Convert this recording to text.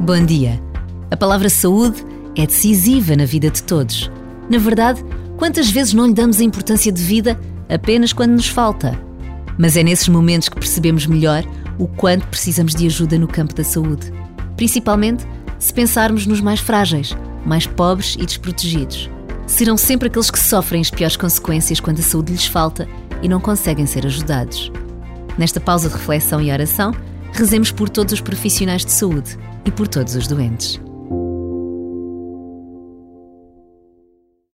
Bom dia. A palavra saúde é decisiva na vida de todos. Na verdade, quantas vezes não lhe damos a importância de vida apenas quando nos falta? Mas é nesses momentos que percebemos melhor o quanto precisamos de ajuda no campo da saúde. Principalmente se pensarmos nos mais frágeis, mais pobres e desprotegidos. Serão sempre aqueles que sofrem as piores consequências quando a saúde lhes falta e não conseguem ser ajudados. Nesta pausa de reflexão e oração, rezemos por todos os profissionais de saúde e por todos os doentes.